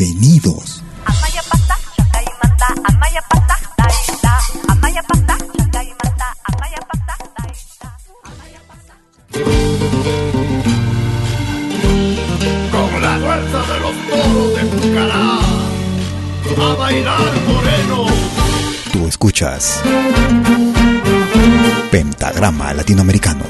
Bienvenidos. Con la fuerza de los toros de Pucará, a bailar moreno. Tú escuchas Pentagrama Latinoamericano.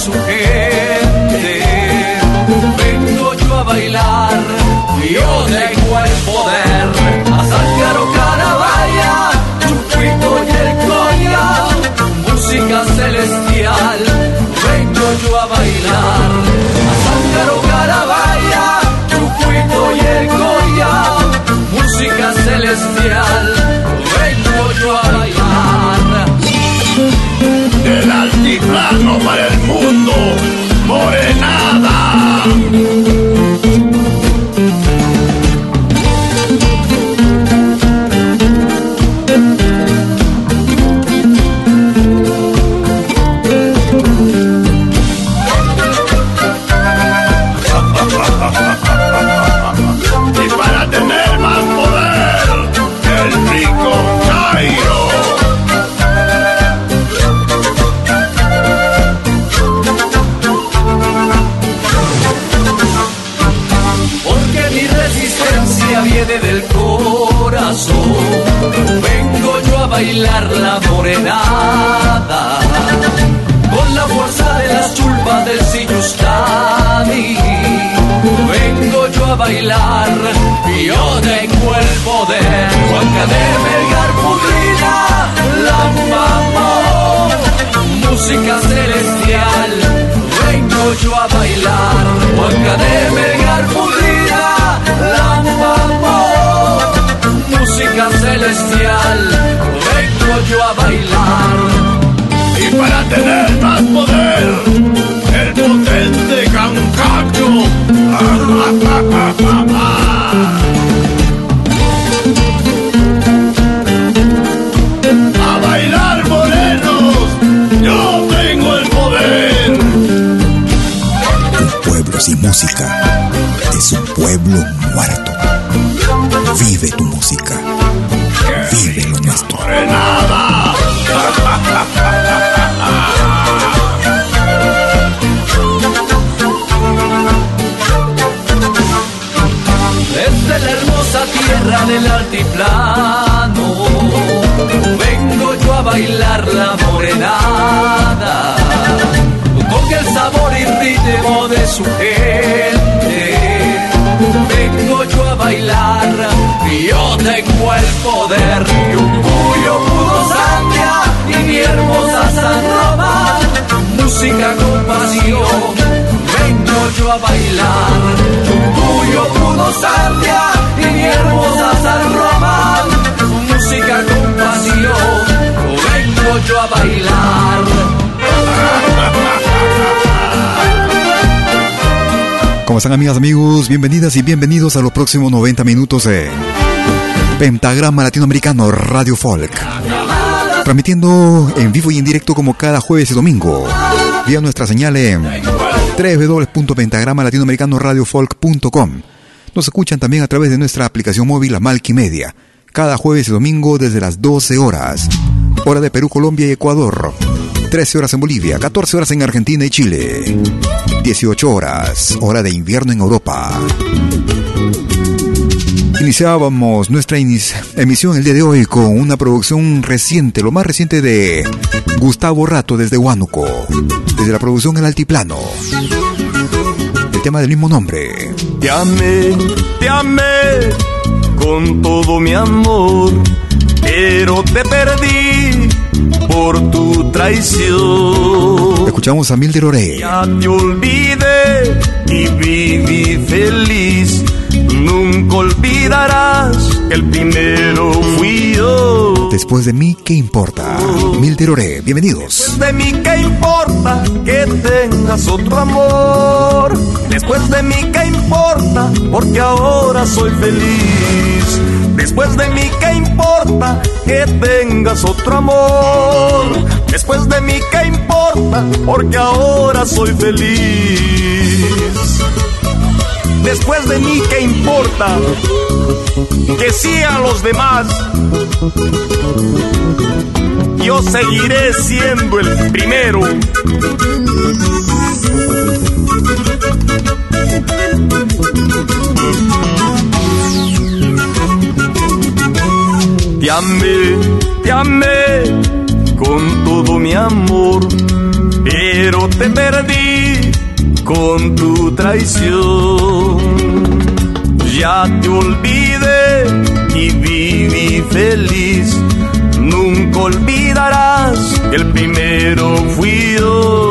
Su gente. Vengo yo a bailar, yo tengo el poder a Santiago Carabaya, Chupito y el Coya, música celestial. Vengo yo a bailar a Sángaro Carabaya, Chucuito y el Goya, música celestial, vengo yo a bailar. Del altiplano para el mundo, ¿Cómo están amigas, amigos? Bienvenidas y bienvenidos a los próximos 90 minutos de Pentagrama Latinoamericano Radio Folk. Transmitiendo en vivo y en directo como cada jueves y domingo. Vía nuestra señal en www.pentagramalatinoamericanoradiofolk.com. Nos escuchan también a través de nuestra aplicación móvil Amalki Media. Cada jueves y domingo desde las 12 horas. Hora de Perú, Colombia y Ecuador. 13 horas en Bolivia, 14 horas en Argentina y Chile, 18 horas, hora de invierno en Europa. Iniciábamos nuestra emisión el día de hoy con una producción reciente, lo más reciente de Gustavo Rato desde Huánuco, desde la producción El Altiplano. El tema del mismo nombre. Te amé, te amé con todo mi amor, pero te perdí por tu traición. Escuchamos a Milder Ore. Ya te olvidé y viví feliz. Nunca olvidarás que el primero fui yo. Después de mí, ¿qué importa? Milder Ore, bienvenidos. Después de mí, ¿qué importa que tengas otro amor? Después de mí, ¿qué importa? Porque ahora soy feliz. Después de mí, ¿qué importa que tengas otro amor? Después de mí, ¿qué importa? Porque ahora soy feliz. Después de mí, ¿qué importa? Que sigan los demás. Yo seguiré siendo el primero. Te amé, te amé con todo mi amor, pero te perdí con tu traición. Ya te olvidé y viví feliz. Nunca olvidarás que el primero fui yo.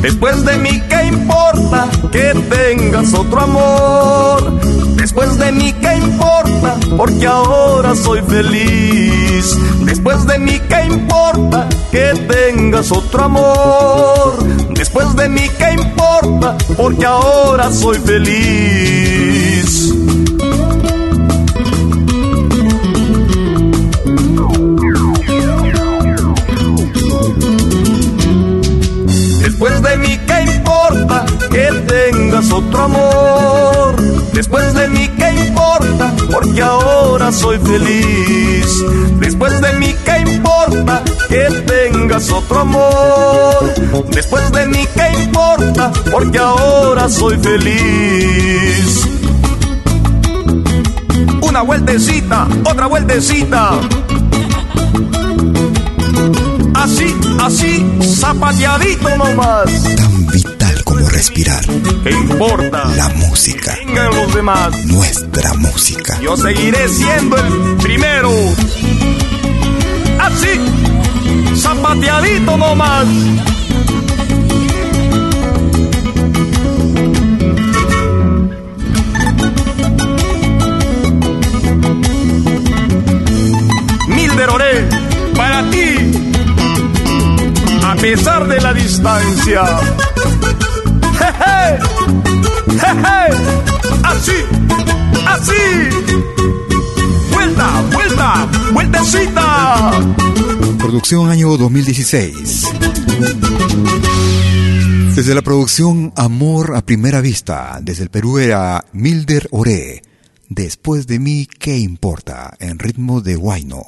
Después de mí, ¿qué importa que tengas otro amor? Después de mí, ¿qué importa? Porque ahora soy feliz. Después de mí, ¿qué importa? Que tengas otro amor. Después de mí, ¿qué importa? Porque ahora soy feliz. Otro amor. Después de mí, ¿qué importa? Porque ahora soy feliz. Después de mí, ¿qué importa? Que tengas otro amor. Después de mí, ¿qué importa? Porque ahora soy feliz. Una vueltecita, otra vueltecita. Así, así, zapateadito nomás. Tan respirar. ¿Qué importa? La música. Vengan los demás. Nuestra música. Yo seguiré siendo el primero. Así, zapateadito nomás. Milder Oré, para ti, a pesar de la distancia. Jeje, jeje, así, así. Vuelta, vuelta, vueltecita. Producción año 2016. Desde la producción Amor a Primera Vista, desde el Perú era Milder Oré. Después de mí, ¿qué importa? En ritmo de Huayno.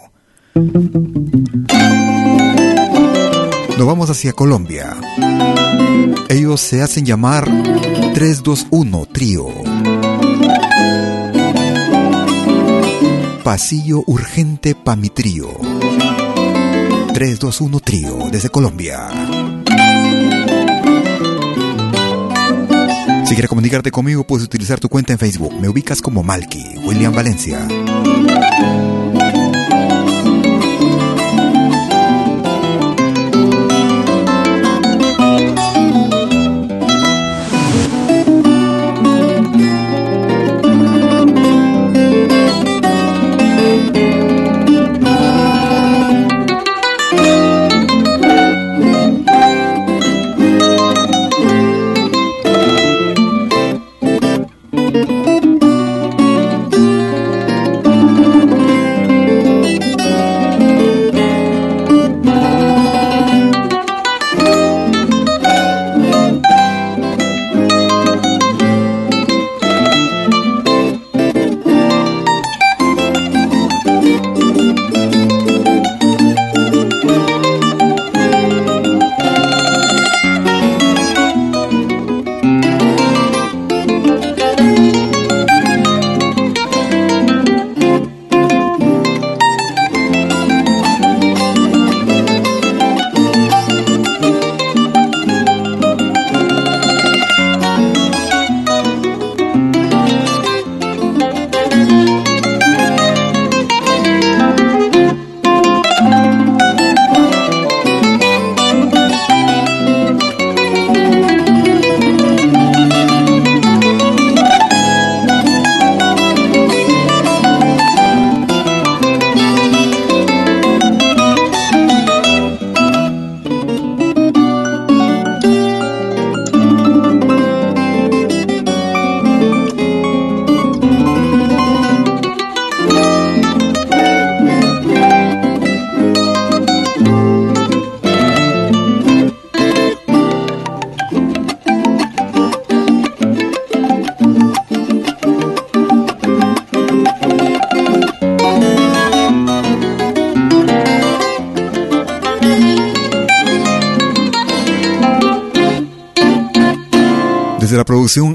Nos vamos hacia Colombia. Ellos se hacen llamar 321 Trío. Pasillo Urgente pa' mi trío. 321 Trío desde Colombia. Si quieres comunicarte conmigo, puedes utilizar tu cuenta en Facebook. Me ubicas como Malky, William Valencia.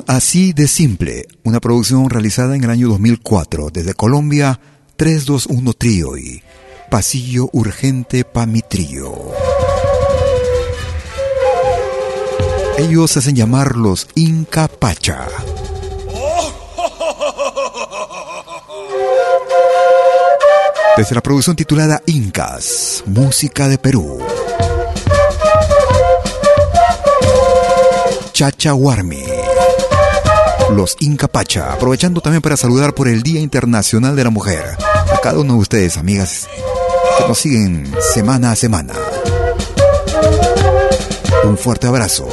Así de Simple, una producción realizada en el año 2004 desde Colombia, 321 Trío y Pasillo Urgente pa' mi trío. Ellos hacen llamar los Inca Pacha. Desde la producción titulada Incas, Música de Perú. Chacha Warmi los Incapacha, aprovechando también para saludar por el Día Internacional de la Mujer. A cada uno de ustedes, amigas, que nos siguen semana a semana. Un fuerte abrazo.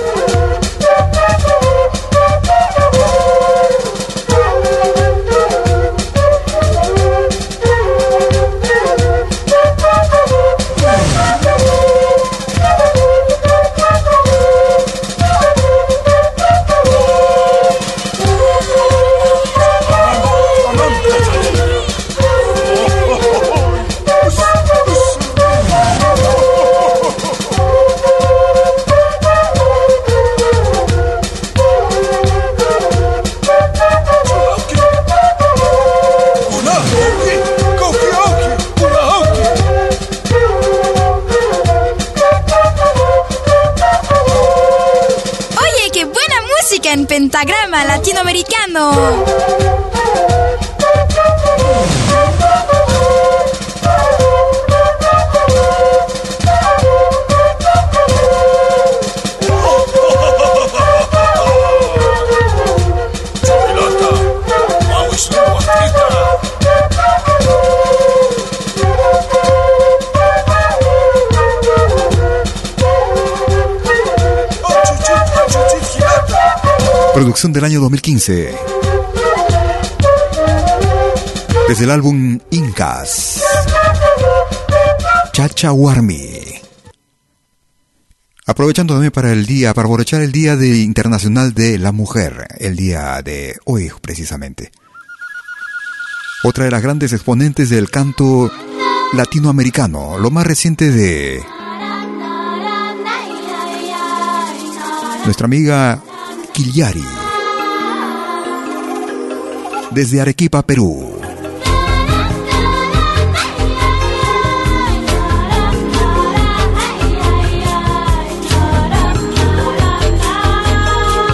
Latinoamericano. Producción del año 2015. Desde el álbum Incas. Chacha Warmi. Aprovechando también para el día, para aprovechar el Día de Internacional de la Mujer, el día de hoy precisamente. Otra de las grandes exponentes del canto latinoamericano, lo más reciente de nuestra amiga Cagliari. Desde Arequipa, Perú.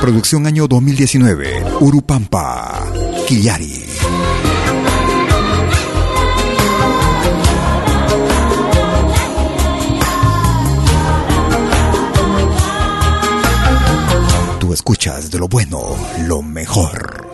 Producción año 2019. Urupampa. Quillari. Escuchas de lo bueno, lo mejor.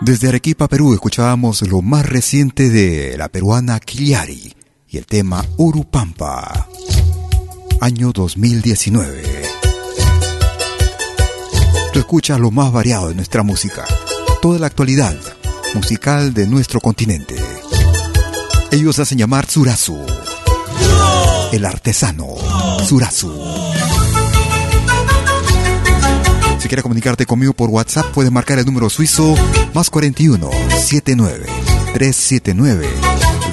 Desde Arequipa, Perú, escuchábamos lo más reciente de la peruana Kiliari y el tema Urupampa, año 2019. Tú escuchas lo más variado de nuestra música, toda la actualidad musical de nuestro continente. Ellos hacen llamar Surasu, el artesano Surasu. Si quieres comunicarte conmigo por WhatsApp, puedes marcar el número suizo más 41 79 379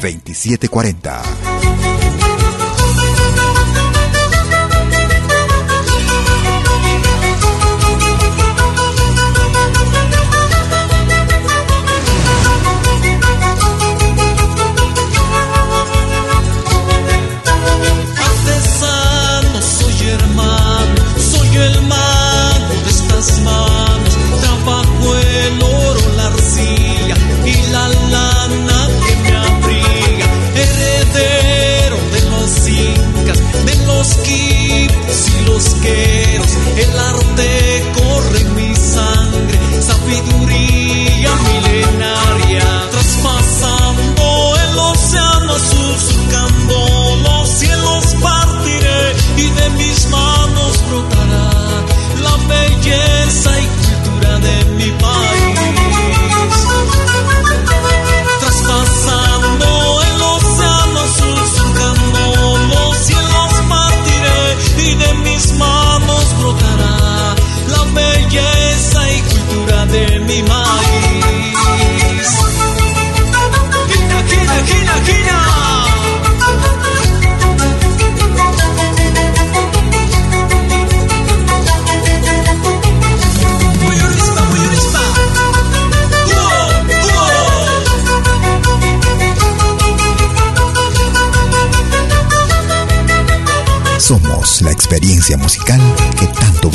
2740.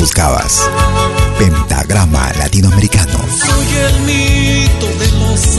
Buscabas. Pentagrama Latinoamericano. Soy el mito de los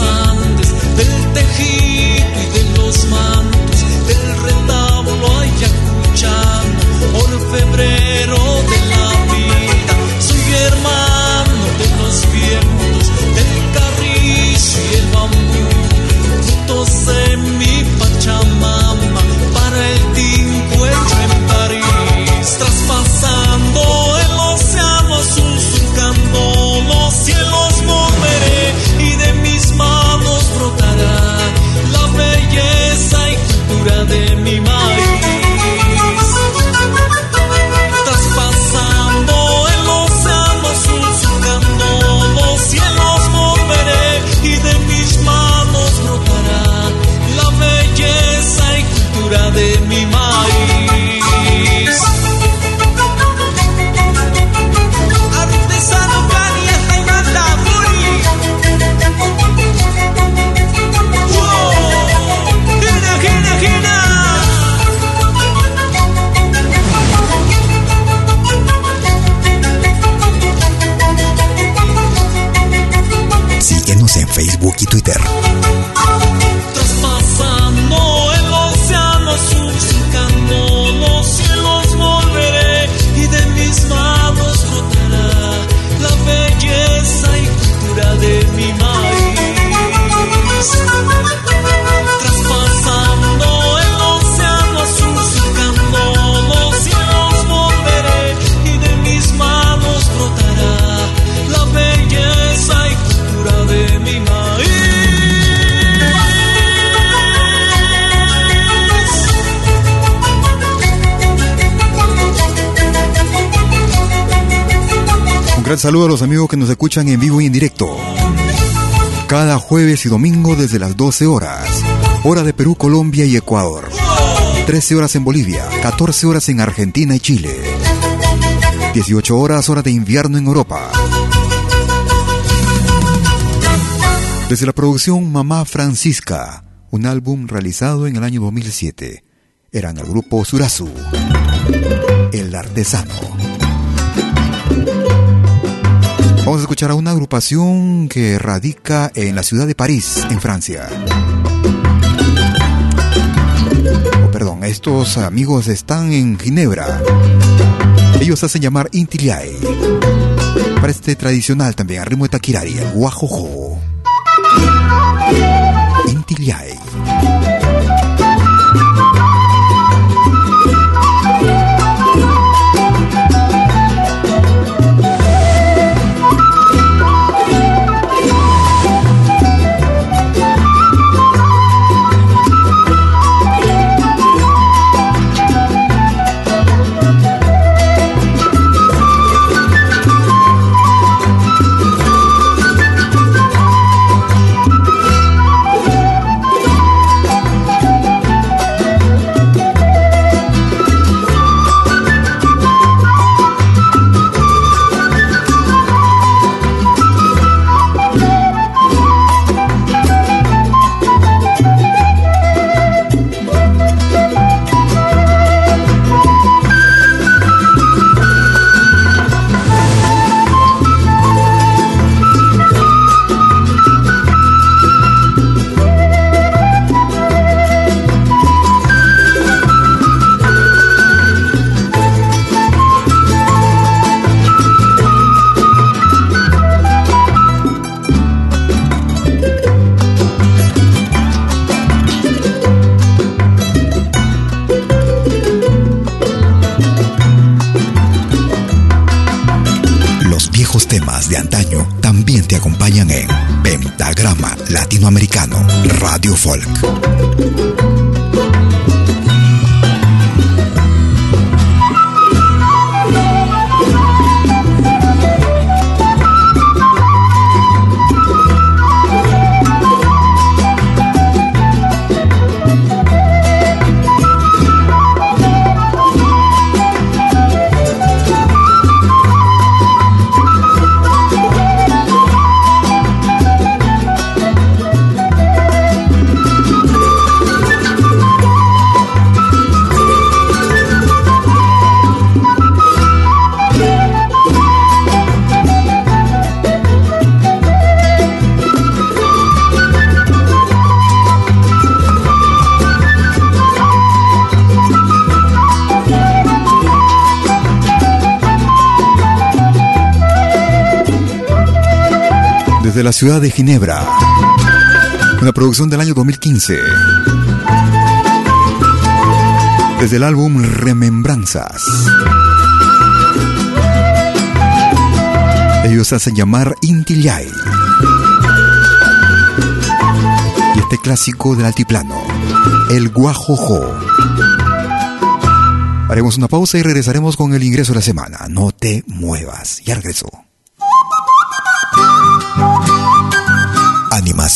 Gran saludo a los amigos que nos escuchan en vivo y en directo. Cada jueves y domingo desde las 12 horas. Hora de Perú, Colombia y Ecuador. 13 horas en Bolivia, 14 horas en Argentina y Chile. 18 horas hora de invierno en Europa. Desde la producción Mamá Francisca, un álbum realizado en el año 2007. Eran el grupo Surazu, El Artesano. Vamos a escuchar a una agrupación que radica en la ciudad de París, en Francia. Oh, perdón, estos amigos están en Ginebra. Ellos hacen llamar Intiliae. Para este tradicional también, al ritmo de Takirari, el guajojo. Intiliae. Radio Desde la ciudad de Ginebra. Una producción del año 2015. Desde el álbum Remembranzas. Ellos hacen llamar Intillay. Y este clásico del altiplano, el Guajojo. Haremos una pausa y regresaremos con el ingreso de la semana. No te muevas. Ya regreso.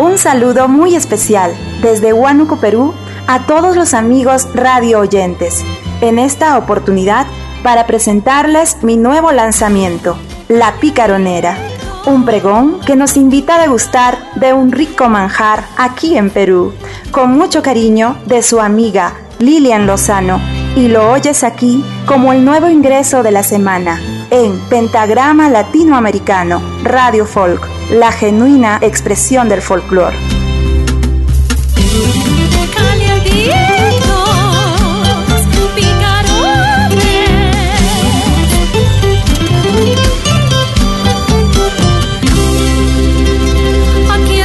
Un saludo muy especial desde Huánuco, Perú, a todos los amigos radio oyentes. En esta oportunidad, para presentarles mi nuevo lanzamiento, La Picaronera, un pregón que nos invita a degustar de un rico manjar aquí en Perú, con mucho cariño de su amiga Lilian Lozano, y lo oyes aquí como el nuevo ingreso de la semana en Pentagrama Latinoamericano, Radio Folk, la genuina expresión del folclore. Aquí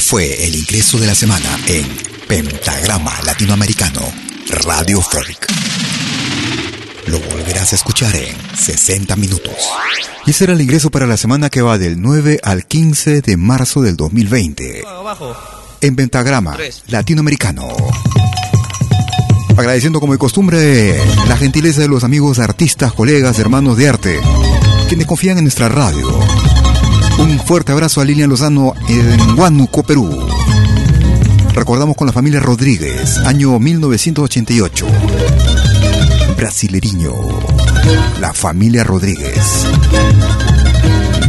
fue el ingreso de la semana en Pentagrama Latinoamericano, Radio Folk. Lo volverás a escuchar en 60 minutos. Y ese era el ingreso para la semana que va del 9 al 15 de marzo del 2020. En Pentagrama Latinoamericano. Agradeciendo como de costumbre la gentileza de los amigos artistas, colegas, hermanos de arte, quienes confían en nuestra radio. Un fuerte abrazo a Lilian Lozano en Huánuco, Perú. Recordamos con la familia Rodríguez, año 1988 brasileriño, la familia Rodríguez.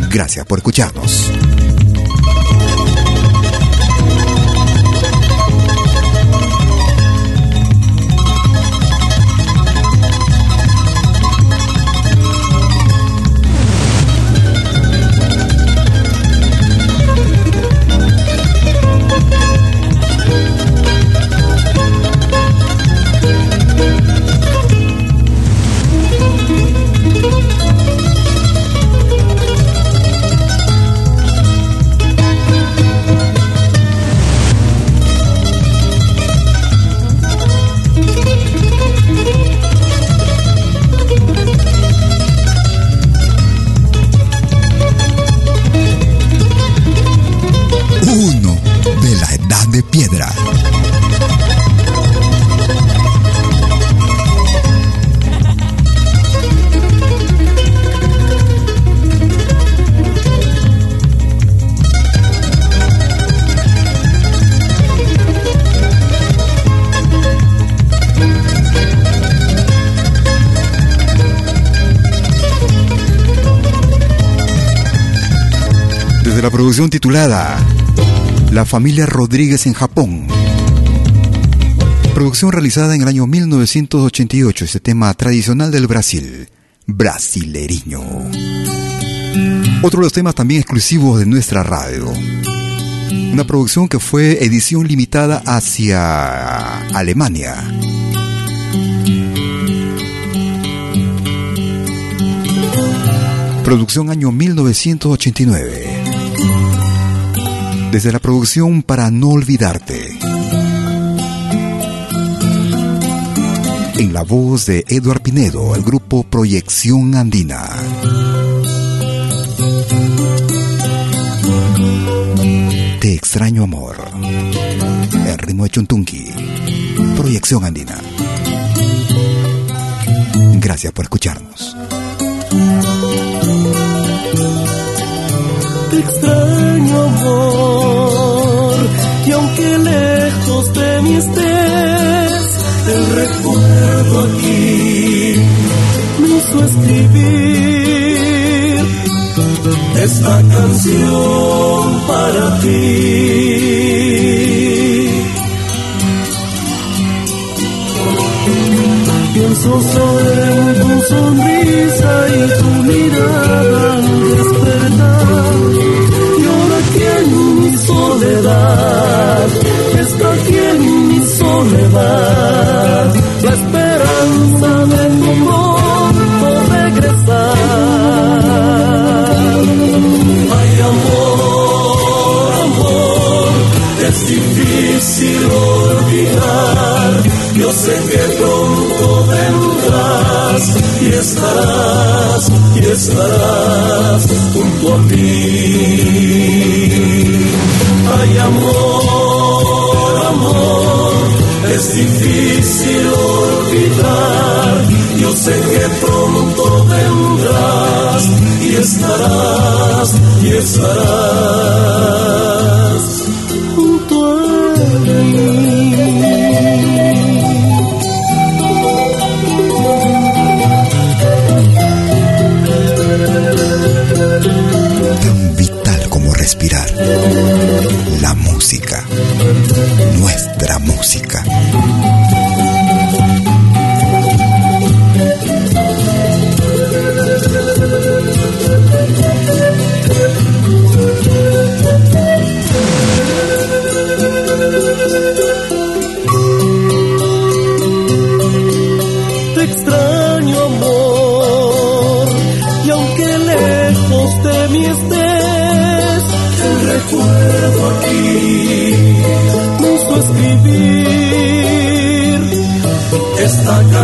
Gracias por escucharnos. Producción titulada La familia Rodríguez en Japón. Producción realizada en el año 1988, este tema tradicional del Brasil, brasileriño. Otro de los temas también exclusivos de nuestra radio. Una producción que fue edición limitada hacia Alemania. Producción año 1989 desde la producción Para No Olvidarte. En la voz de Eduard Pinedo, el grupo Proyección Andina. Te extraño amor. El ritmo de. Proyección Andina. Gracias por escucharnos extraño amor y aunque lejos de mí estés, el recuerdo aquí me hizo escribir esta canción para ti. Pienso solo en tu sonrisa y tu mirada al despertar soledad, está aquí en mi soledad, la esperanza de amor por regresar. Ay, amor, amor, es difícil olvidar, yo sé que pronto vendrás y estarás, y estarás junto a mí ay amor, amor, es difícil olvidar. Yo sé que pronto vendrás y estarás, y estarás junto a mí. respirar. Música. Nuestra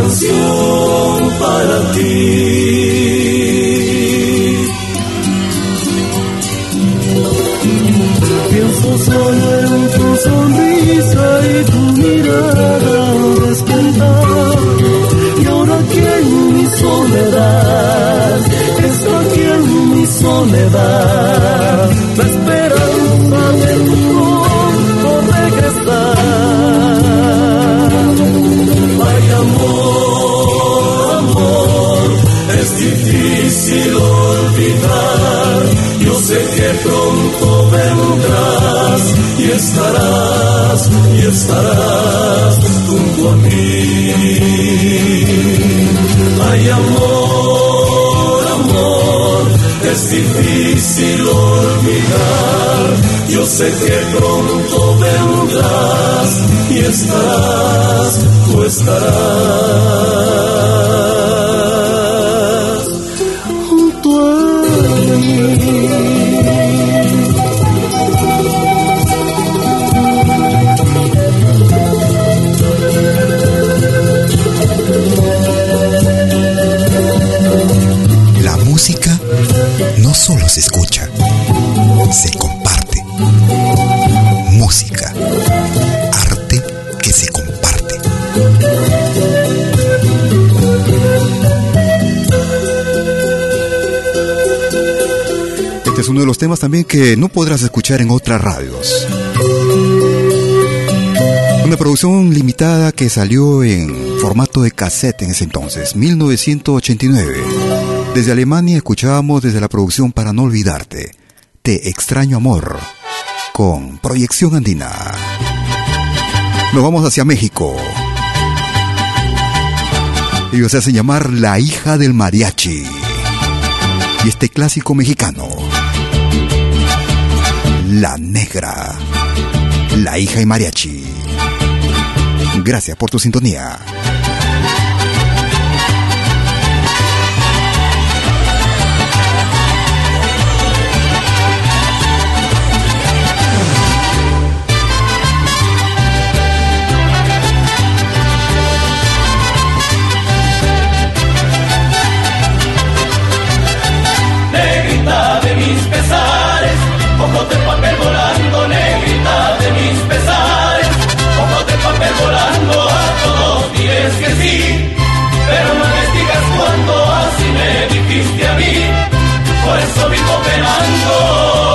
canción para ti. Pienso solo en tu sonrisa y tu mirada despertar. Y ahora aquí en mi soledad, está aquí en mi soledad, estarás, junto a mí. Ay, amor, amor, es difícil olvidar. Yo sé que pronto vendrás y estarás, tú estarás. Los temas también que no podrás escuchar en otras radios. Una producción limitada que salió en formato de cassette en ese entonces, 1989. Desde Alemania escuchábamos desde la producción Para no olvidarte, Te extraño amor, con proyección andina. Nos vamos hacia México. Ellos se hacen llamar La hija del mariachi. Y este clásico mexicano, La negra, La hija y mariachi. Gracias por tu sintonía. dices que sí, pero no me digas cuándo así me dijiste a mí, por eso vivo penando.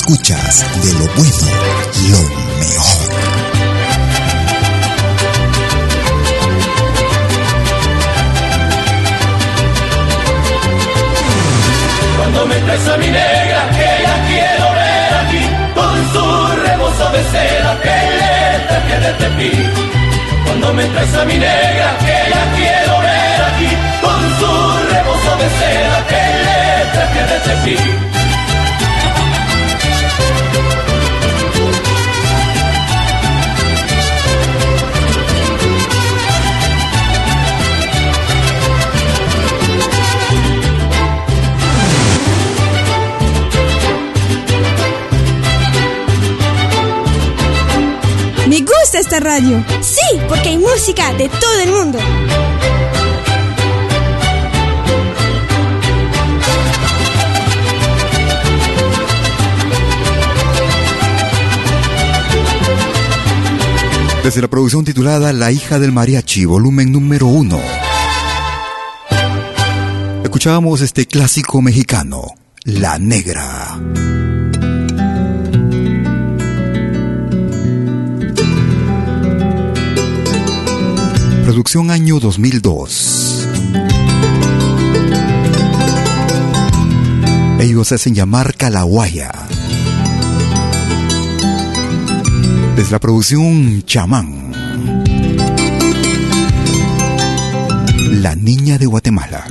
Escuchas de lo bueno, lo mejor. Cuando me traes a mi negra, que la quiero ver aquí, con su rebozo de seda que le traje de tepi. Cuando me traes a mi negra, que la quiero ver aquí, con su rebozo de seda que le traje de tepi. esta radio. Sí, porque hay música de todo el mundo. Desde la producción titulada La hija del mariachi, volumen número uno. Escuchábamos este clásico mexicano, La Negra. Producción año 2002. ellos hacen llamar Calahuaya. Desde la producción Chamán. La niña de Guatemala.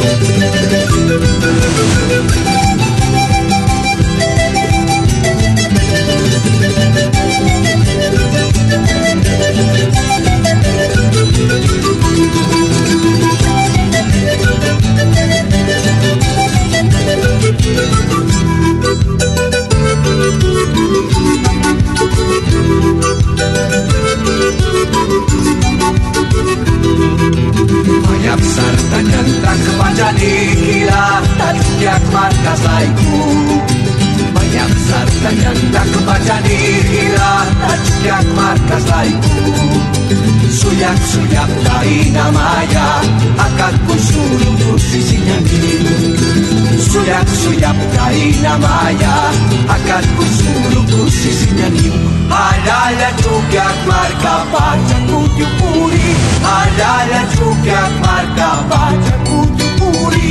Música Banyak sarta nyentak kepanjani Gila tak mata saiku. Hanya Banyak sarta nyentak kepada Gila tak setiap mata saiku. Suyak-suyak dari namanya Akan ku suruh sisinya Suyak-suyak dari namanya Akan ku suruh sisinya dirimu Malalala tu jak marka Bacia kutiu puri Malalala tu jak marka Bacia kutiu puri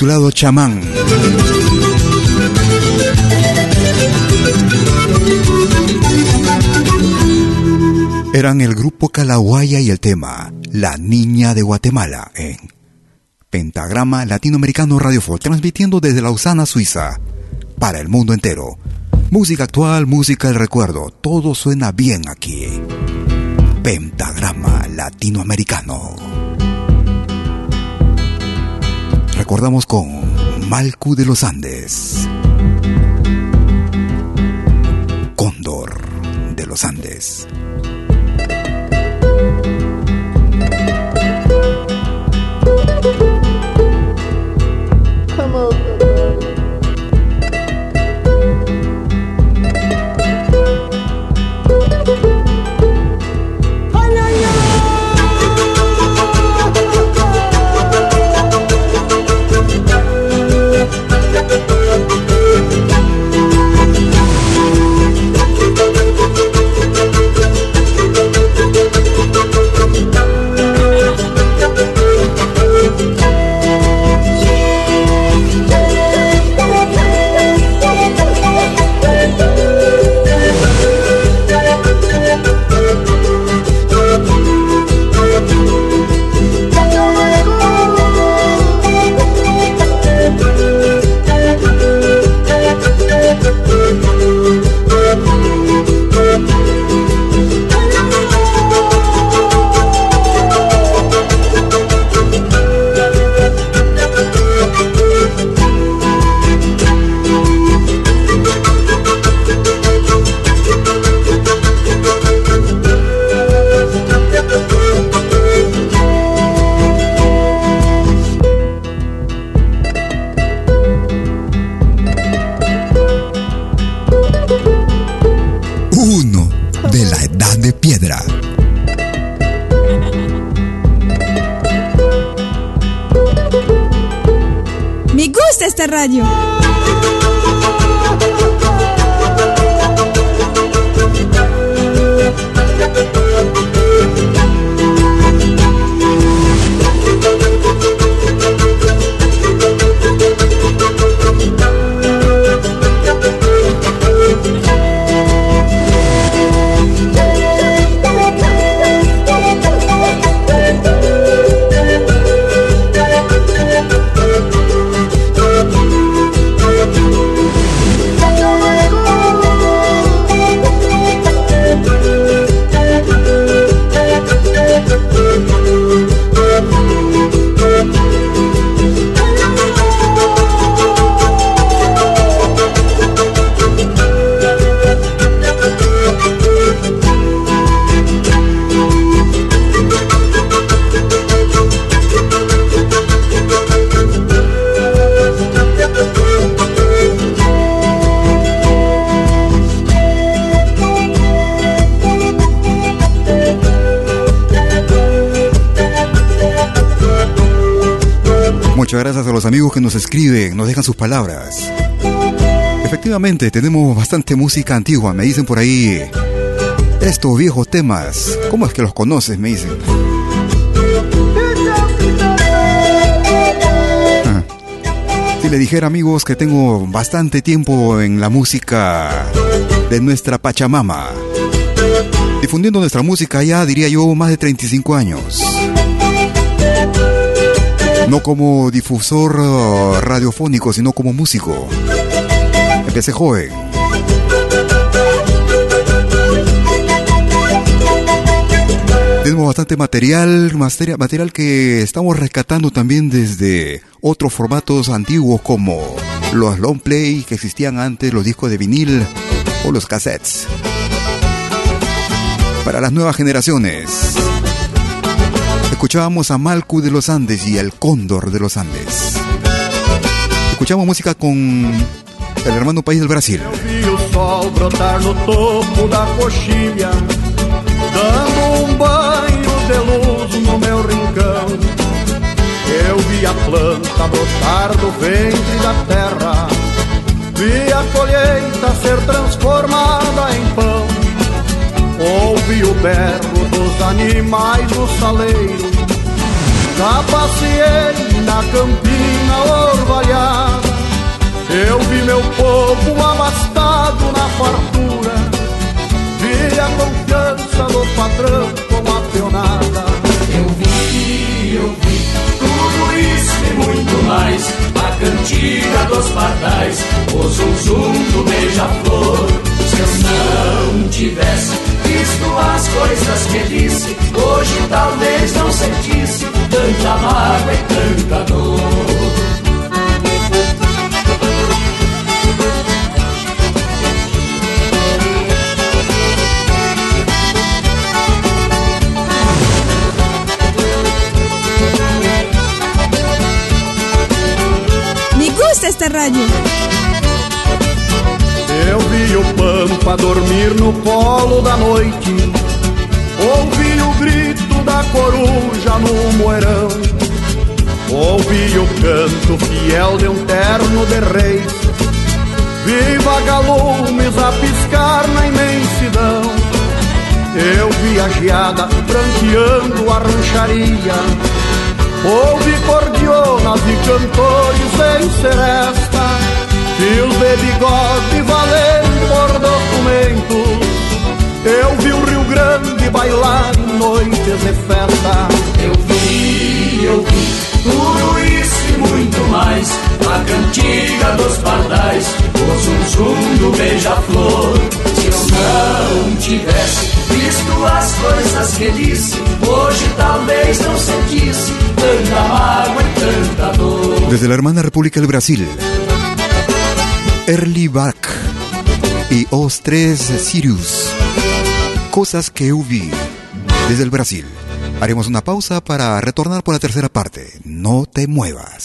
Titulado Chamán. Eran el grupo Calahuaya y el tema La Niña de Guatemala en Pentagrama Latinoamericano Radio Folk, transmitiendo desde Lausana, Suiza, para el mundo entero. Música actual, música del recuerdo, todo suena bien aquí. Pentagrama Latinoamericano recordamos con Malcu de los Andes. Sus palabras. Efectivamente, tenemos bastante música antigua, me dicen por ahí. Estos viejos temas, ¿cómo es que los conoces? Me dicen. Ah. Si le dijera amigos que tengo bastante tiempo en la música de nuestra Pachamama, difundiendo nuestra música ya diría yo más de 35 años no como difusor uh, radiofónico, sino como músico. Empecé joven. Tenemos bastante material, material que estamos rescatando también desde otros formatos antiguos como los long play que existían antes, los discos de vinil o los cassettes. Para las nuevas generaciones escuchábamos a Malcu de los Andes y el Cóndor de los Andes. Escuchamos música con el hermano país del Brasil. Eu vi o sol brotar no topo da coxilha, dando um banho de luz no meu rincão. Eu vi a planta brotar do ventre da terra, vi a colheita ser transformada em pão. Ouvi o berro dos animais no saleiro, passeei na campina orvalhada. Eu vi meu povo abastado na fartura, vi a confiança do patrão com a peonada. Eu vi, eu vi e muito mais. A cantiga dos pardais, o zum do beija-flor. Se eu não tivesse visto as coisas que disse, hoje talvez não sentisse tanta mágoa e tanta dor. Esta radio. Eu vi o pampa dormir no colo da noite, ouvi o grito da coruja no moerão, ouvi o canto fiel de um terno de reis, vi vagalumes a piscar na imensidão. Eu vi a geada branqueando a rancharia, ouvi cordionas e cantores em seresta. Fios de bigode valendo por documentos Eu vi o Rio Grande bailar em noites de festa Eu vi, eu vi tudo isso e muito mais. A cantiga dos pardais, o zum zum do beija-flor. Se eu não tivesse visto as coisas que disse, hoje talvez não sentisse tanta mágoa e tanta dor. Desde la hermana República del Brasil, Early Back y Os Tres Sirius. Cosas que eu vi desde el Brasil. Haremos una pausa para retornar por la tercera parte. No te muevas.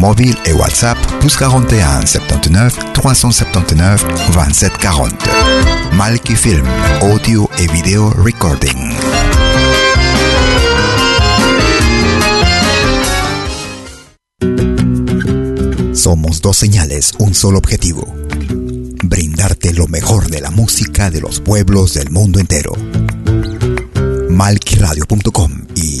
mobile et WhatsApp plus 41 79 379 27 40. Malki Film, audio et vidéo recording. Somos dos señales, un solo objetivo. Brindarte lo mejor de la música de los pueblos del mundo entero. Malquiradio.com y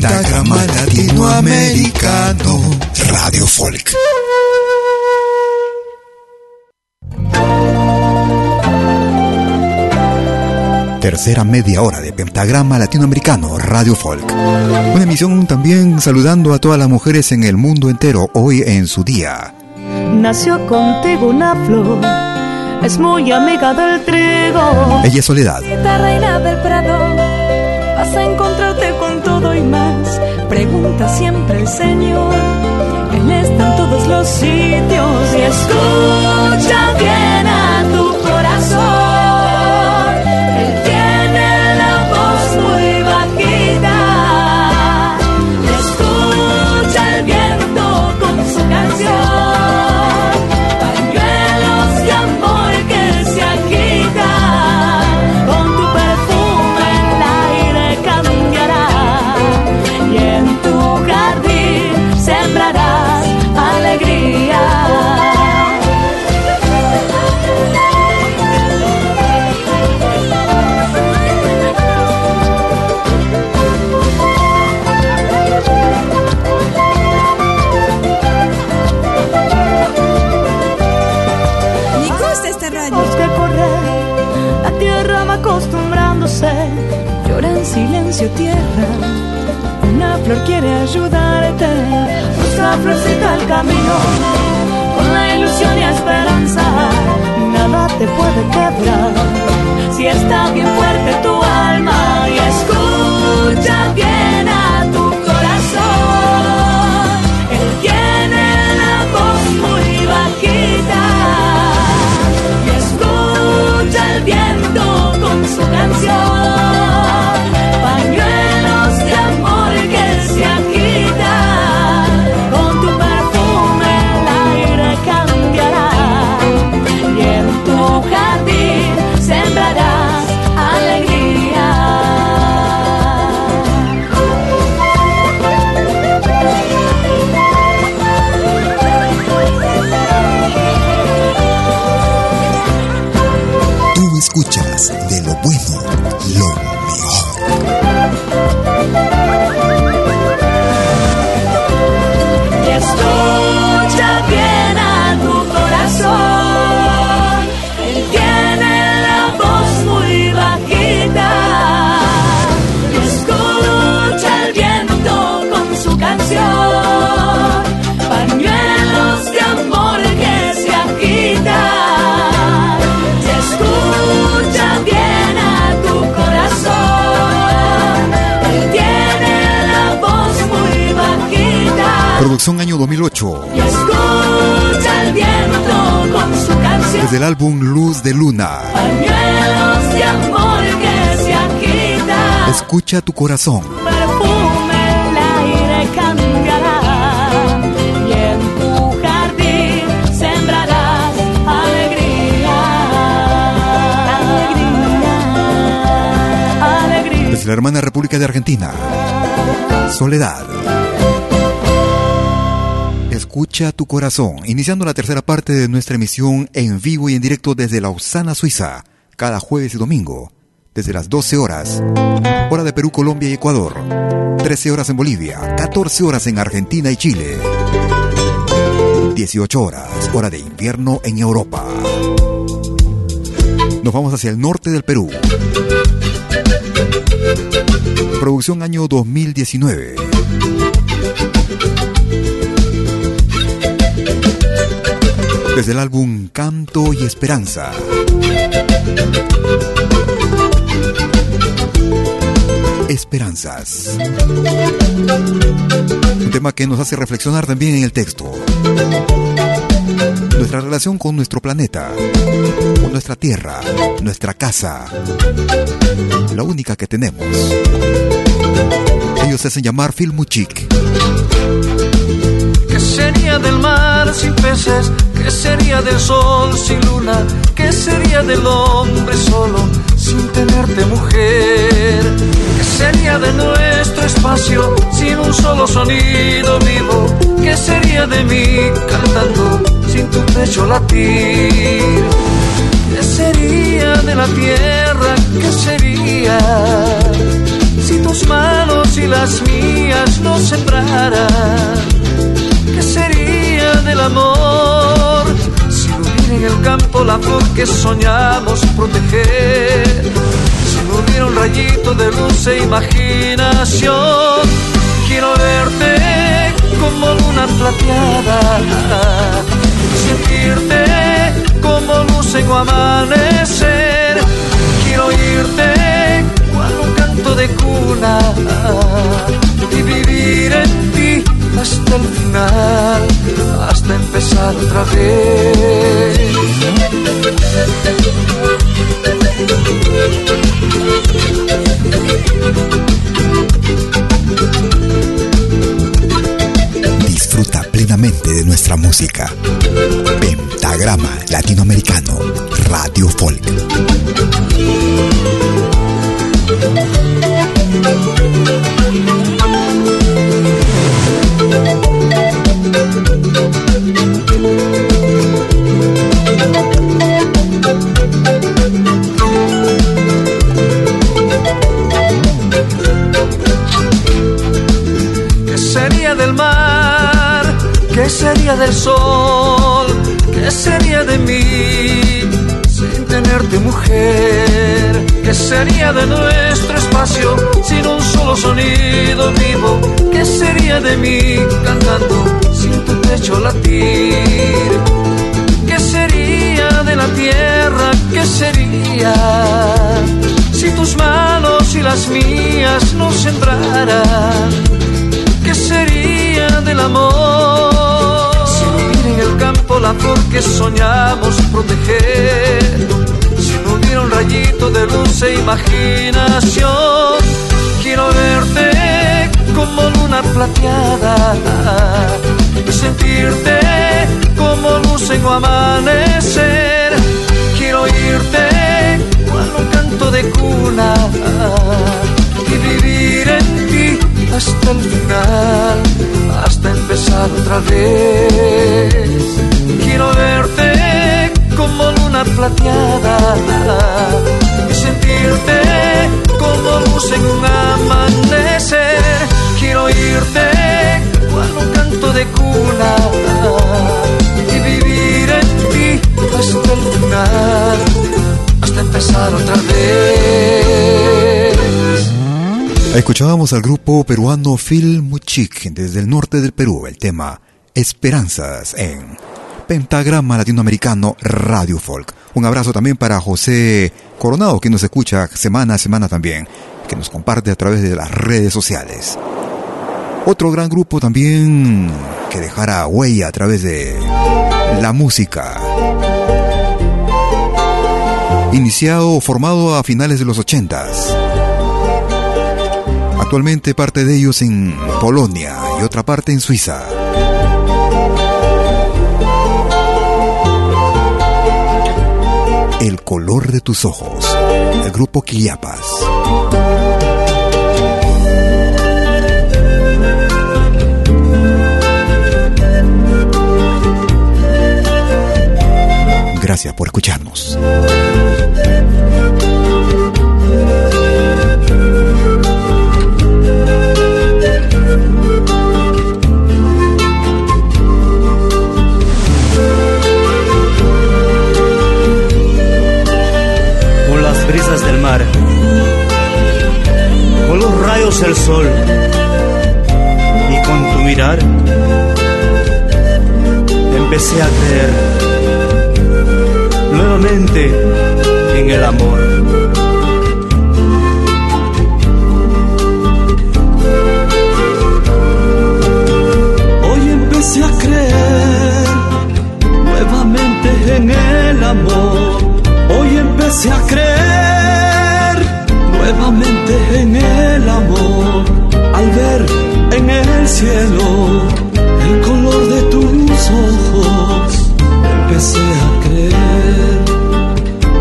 Pentagrama Latinoamericano Radio Folk. Tercera media hora de Pentagrama Latinoamericano Radio Folk. Una emisión también saludando a todas las mujeres en el mundo entero hoy en su día. Nació contigo una flor es muy amiga del trigo. Ella es Soledad. Reina del prado, vas a encontrarte Siempre el Señor. Él está en todos los sitios y escucha bien a tu corazón. Escucha tu corazón. Y en tu jardín sembrarás alegría. Alegría. Desde la hermana República de Argentina. Soledad. Escucha tu corazón, iniciando la tercera parte de nuestra emisión en vivo y en directo desde Lausana, Suiza, cada jueves y domingo, desde las 12 horas, hora de Perú, Colombia y Ecuador, 13 horas en Bolivia, 14 horas en Argentina y Chile, 18 horas, hora de invierno en Europa. Nos vamos hacia el norte del Perú. Producción año 2019. desde el álbum Canto y Esperanza. Esperanzas. Un tema que nos hace reflexionar también en el texto. Nuestra relación con nuestro planeta, con nuestra tierra, nuestra casa, la única que tenemos. Ellos se hacen llamar Filmuchik. ¿Qué sería del mar sin peces? ¿Qué sería del sol sin luna? ¿Qué sería del hombre solo sin tenerte mujer? ¿Qué sería de nuestro espacio sin un solo sonido vivo? ¿Qué sería de mí cantando sin tu pecho latir? ¿Qué sería de la tierra? ¿Qué sería si tus manos y las mías no sembraran? ¿Qué sería del amor en el campo la flor que soñamos proteger? Si no hubiera un rayito de luz e imaginación, quiero verte como luna plateada, sentirte como luz en amanecer. Quiero oírte cual un canto de cuna y vivir en ti hasta el final, hasta empezar otra vez. Disfruta plenamente de nuestra música. Pentagrama Latinoamericano, Radio Folk. ¿Qué sería del sol? ¿Qué sería de mí sin tenerte mujer? ¿Qué sería de nuestro espacio sin un solo sonido vivo? ¿Qué sería de mí cantando sin tu pecho latir? ¿Qué sería de la tierra? ¿Qué sería si tus manos y las mías no sembraran? ¿Qué sería del amor? Campo la flor que soñamos proteger, si no hubiera un rayito de luz e imaginación, quiero verte como luna plateada y sentirte como luz en amanecer. Quiero oírte empezar otra vez. Escuchábamos al grupo peruano Phil Muchik desde el norte del Perú, el tema Esperanzas en Pentagrama Latinoamericano Radio Folk. Un abrazo también para José Coronado, que nos escucha semana a semana también, que nos comparte a través de las redes sociales. Otro gran grupo también que dejara huella a través de la música. Iniciado o formado a finales de los ochentas. Actualmente parte de ellos en Polonia y otra parte en Suiza. El color de tus ojos. El grupo Quillapas. Gracias por escucharnos. Del mar, con los rayos del sol y con tu mirar empecé a creer nuevamente en el amor. Hoy empecé a creer nuevamente en el amor. Hoy empecé a creer nuevamente en el amor al ver en el cielo el color de tus ojos. Empecé a creer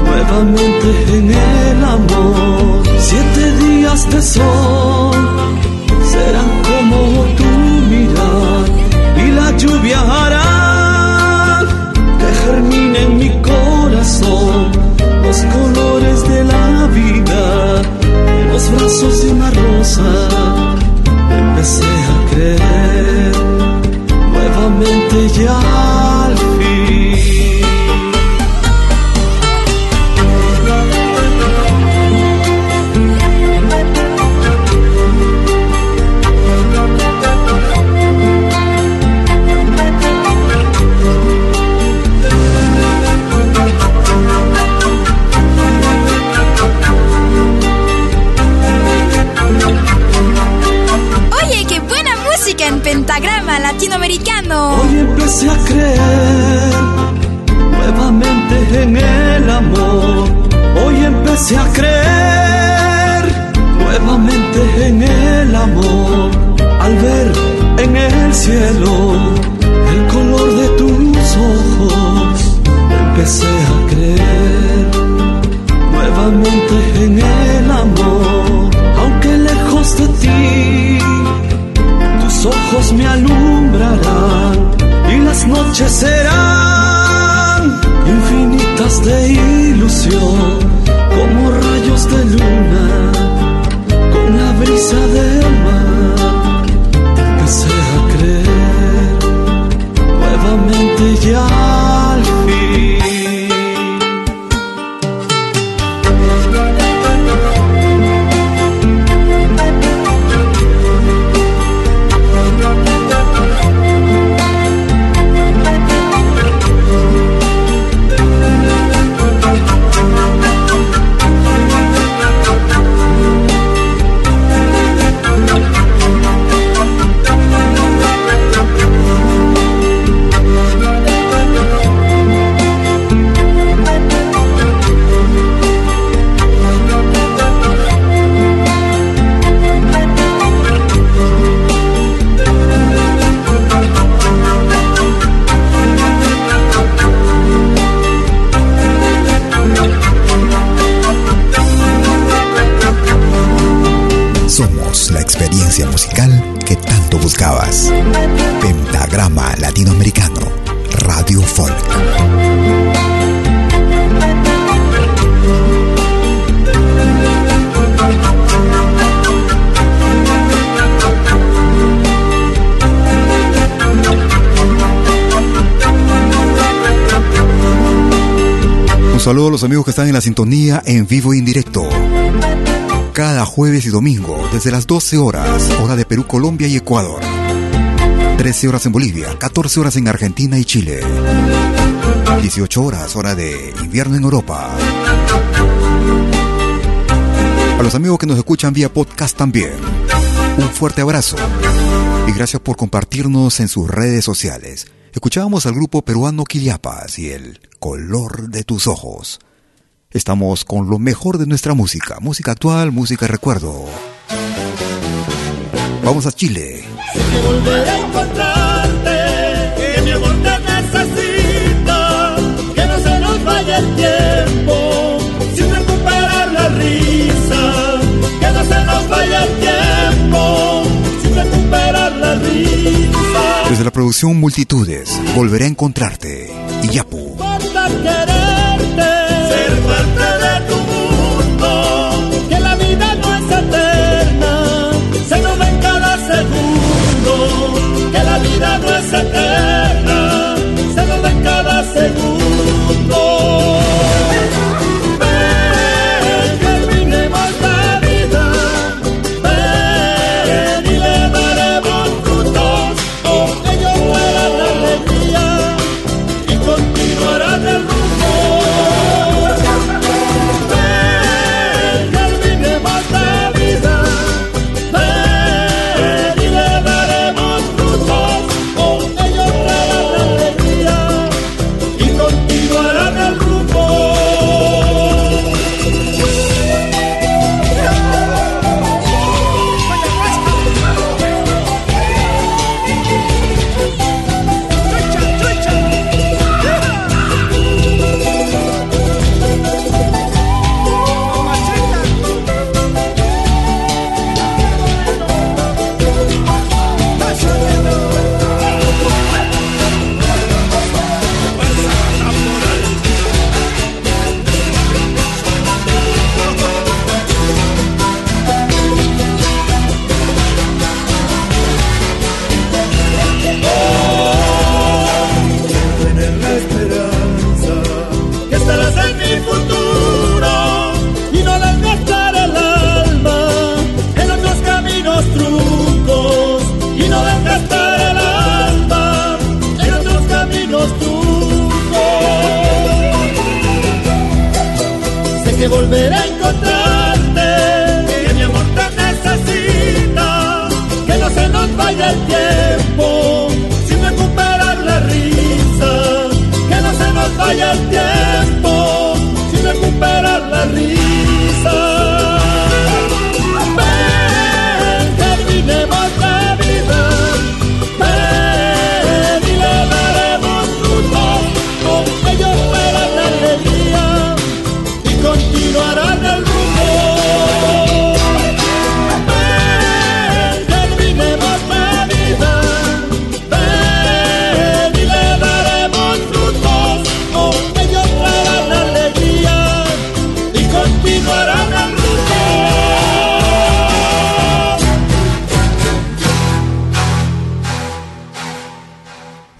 nuevamente en el amor. Siete días de sol. Brazos de una rosa. Empecé a creer nuevamente ya la sintonía en vivo y en directo. Cada jueves y domingo, desde las 12 horas, hora de Perú, Colombia y Ecuador. 13 horas en Bolivia, 14 horas en Argentina y Chile. 18 horas, hora de invierno en Europa. A los amigos que nos escuchan vía podcast también, un fuerte abrazo y gracias por compartirnos en sus redes sociales. Escuchábamos al grupo peruano Quiliapas y el color de tus ojos. Estamos con lo mejor de nuestra música, música actual, música de recuerdo. Vamos a Chile. que volveré a encontrarte, que mi amor te necesita, que no se nos vaya el tiempo, sin recuperar la risa, que no se nos vaya el tiempo, sin recuperar la risa. Desde la producción Multitudes, volveré a encontrarte. Y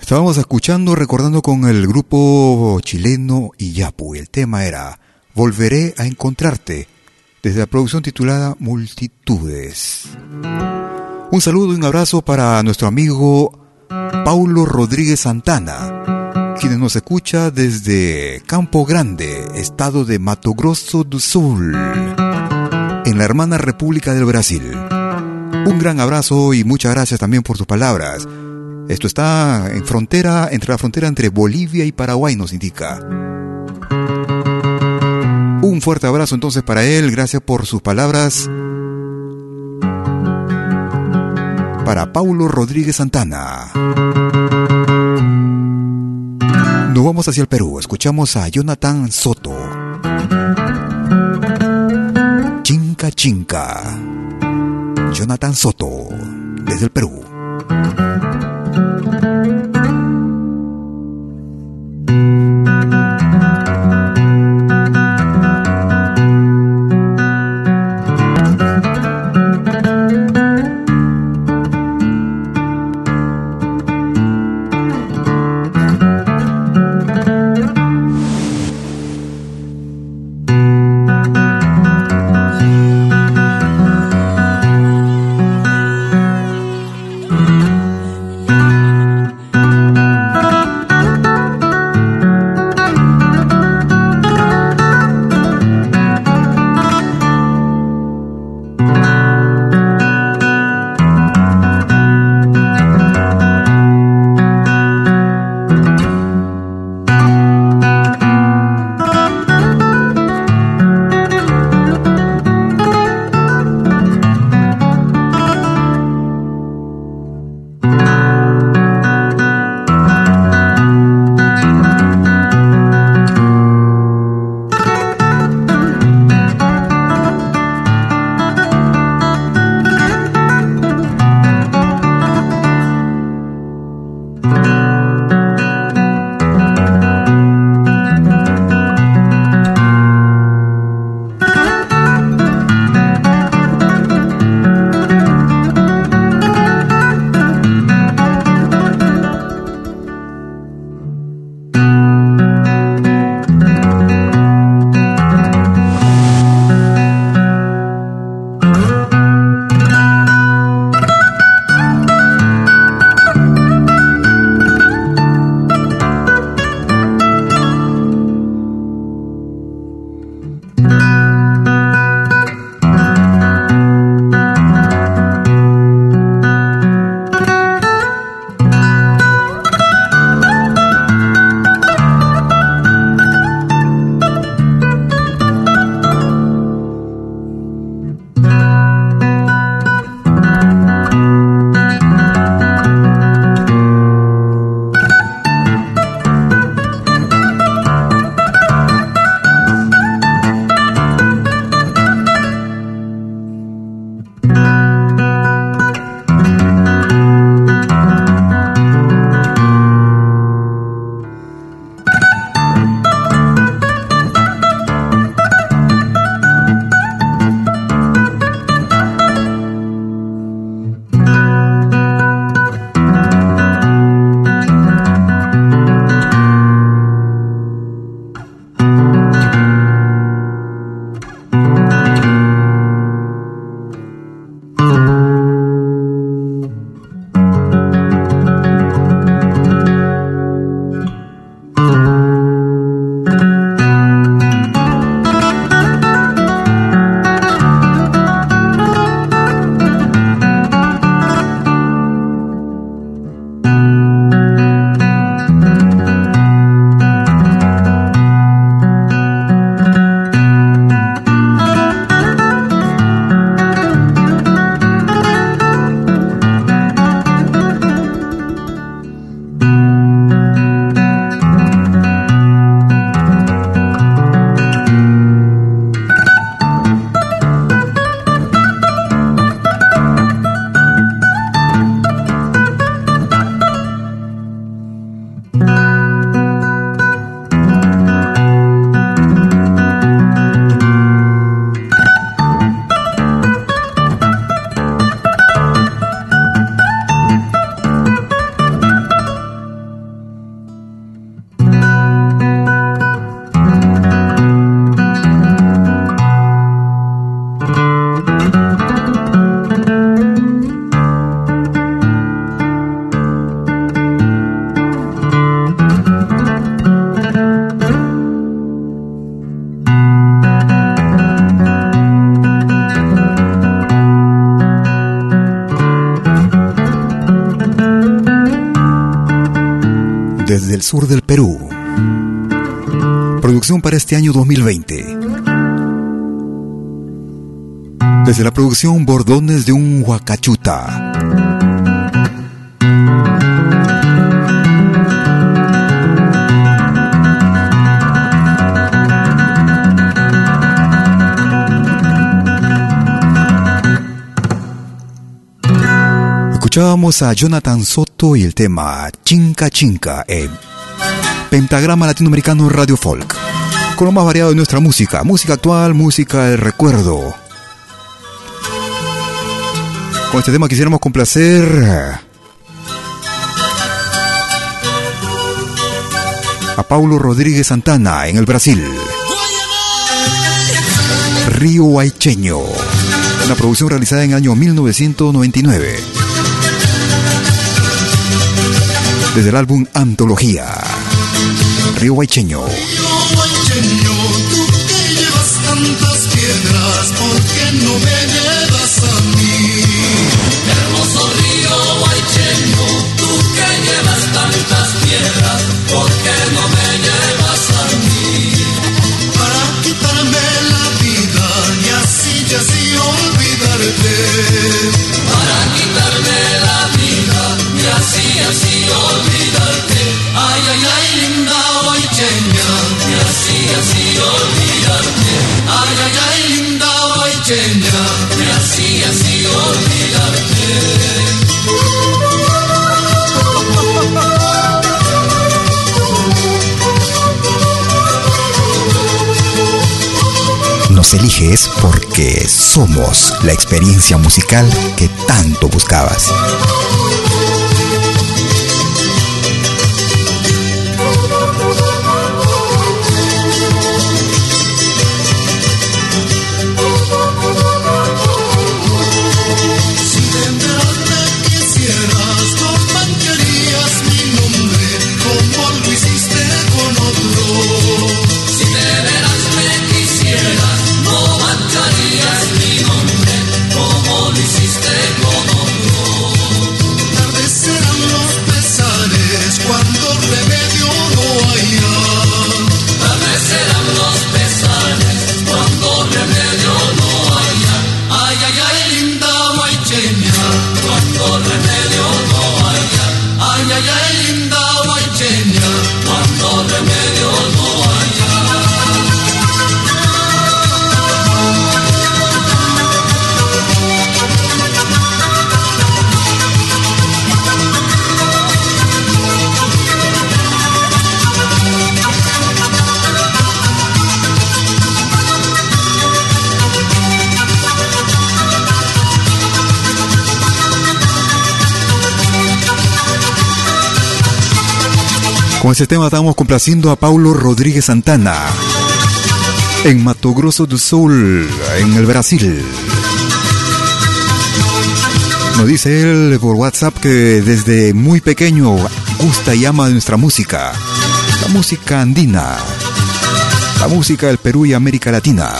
Estábamos escuchando, recordando con el grupo chileno Iyapu. El tema era Volveré a encontrarte, desde la producción titulada Multitudes. Un saludo y un abrazo para nuestro amigo Paulo Rodríguez Santana, quien nos escucha desde Campo Grande, estado de Mato Grosso do Sul, en la hermana República del Brasil. Un gran abrazo y muchas gracias también por tus palabras esto está en frontera, entre la frontera entre Bolivia y Paraguay, nos indica. Un fuerte abrazo entonces para él, gracias por sus palabras. Para Paulo Rodríguez Santana. Nos vamos hacia el Perú, escuchamos a Jonathan Soto. Chinca Chinca. Jonathan Soto, desde el Perú. thank you sur del Perú. Producción para este año 2020. Desde la producción Bordones de un Huacachuta. Escuchábamos a Jonathan Soto y el tema Chinca Chinca en Pentagrama Latinoamericano Radio Folk. Con lo más variado de nuestra música, música actual, música del recuerdo. Con este tema quisiéramos complacer a Paulo Rodríguez Santana en el Brasil. Río Aicheño, una producción realizada en el año 1999. desde el álbum Antología. Río Guaycheño. Río Guaycheño, tú que llevas tantas piedras, ¿por qué no me llevas a mí? Hermoso río Guaycheño, tú que llevas tantas piedras, ¿por qué no me llevas a mí? Para quitarme la vida y así y así olvidarte. Para quitarme la vida y así así olvidarte. Ay, ay, ay, linda Guaycheña, y así así olvidarte. Ay, ay, ay, linda Guaycheña, y así así olvidarte. Nos eliges porque somos la experiencia musical que tanto buscabas. Con este tema estamos complaciendo a Paulo Rodríguez Santana en Mato Grosso do Sul, en el Brasil. Nos dice él por WhatsApp que desde muy pequeño gusta y ama nuestra música, la música andina, la música del Perú y América Latina.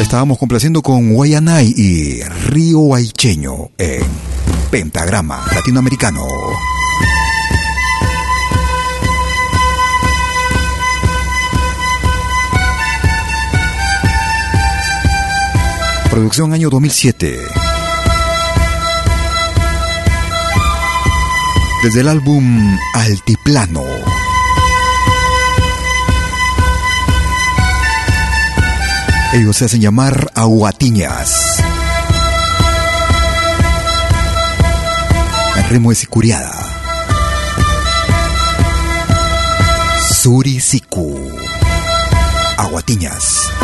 Estábamos complaciendo con Guayanay y Río Guaycheño en Pentagrama Latinoamericano. Producción año 2007. Desde el álbum Altiplano. Ellos se hacen llamar Aguatiñas. Es Sicuriada. Surisiku. Aguatiñas.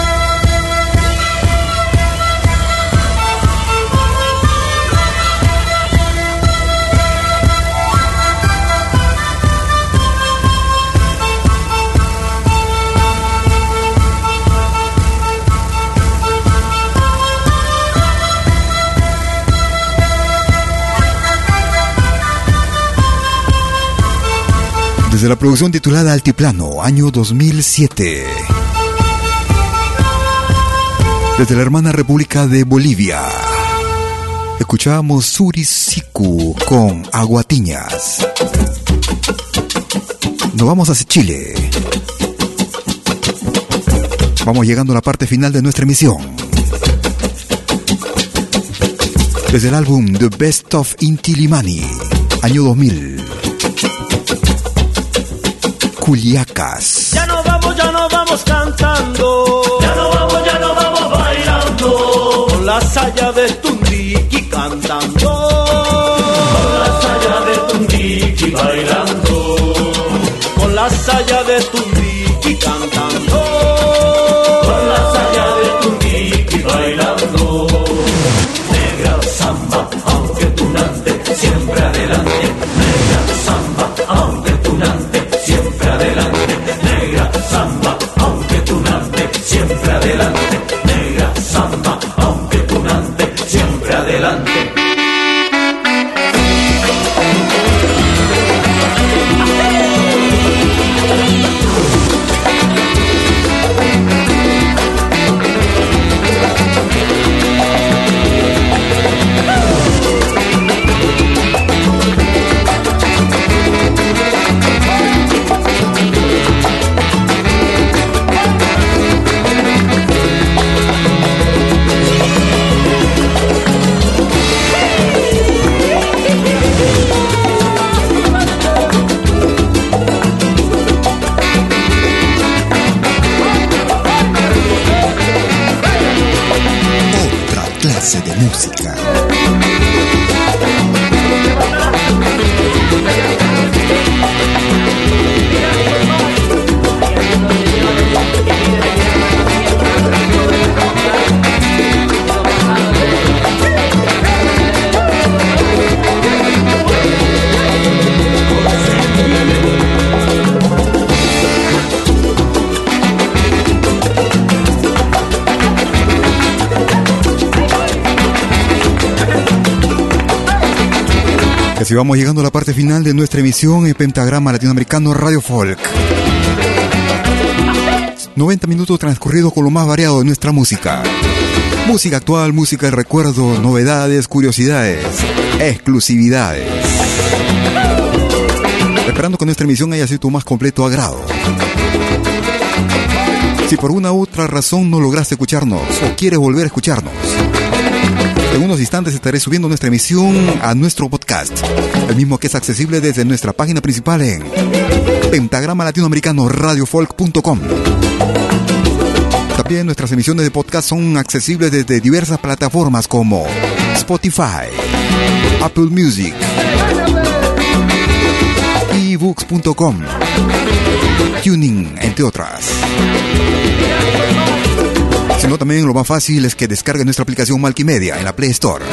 Desde la producción titulada Altiplano, año 2007. Desde la hermana República de Bolivia. Escuchábamos Surisiku con Aguatiñas. Nos vamos hacia Chile. Vamos llegando a la parte final de nuestra emisión. Desde el álbum The Best of Intilimani, año 2000. Culiacas. Ya no vamos, ya no vamos cantando. Ya no vamos, ya no vamos bailando. Con la saya de Tundiki cantando. Con la saya de Tundiki bailando. Con la saya de Tundiki adelante. Así vamos llegando a la parte final de nuestra emisión en Pentagrama Latinoamericano Radio Folk. 90 minutos transcurridos con lo más variado de nuestra música. Música actual, música de recuerdo, novedades, curiosidades, exclusividades. Esperando que nuestra emisión haya sido tu más completo agrado. Si por una u otra razón no lograste escucharnos o quieres volver a escucharnos, en unos instantes estaré subiendo nuestra emisión a nuestro podcast, el mismo que es accesible desde nuestra página principal en pentagrama latinoamericano radiofolk.com. También nuestras emisiones de podcast son accesibles desde diversas plataformas como Spotify, Apple Music, ebooks.com, Tuning, entre otras. Sino también lo más fácil es que descargue nuestra aplicación Malkimedia en la Play Store.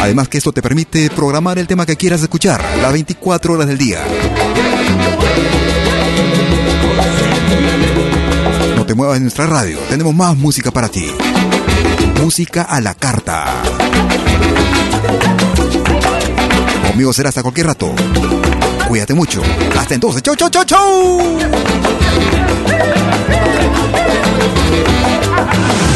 Además que esto te permite programar el tema que quieras escuchar las 24 horas del día. No te muevas de nuestra radio, tenemos más música para ti. Música a la carta. Conmigo será hasta cualquier rato. Cuídate mucho. Hasta entonces. Chau, chau, chau, chau. Yeah.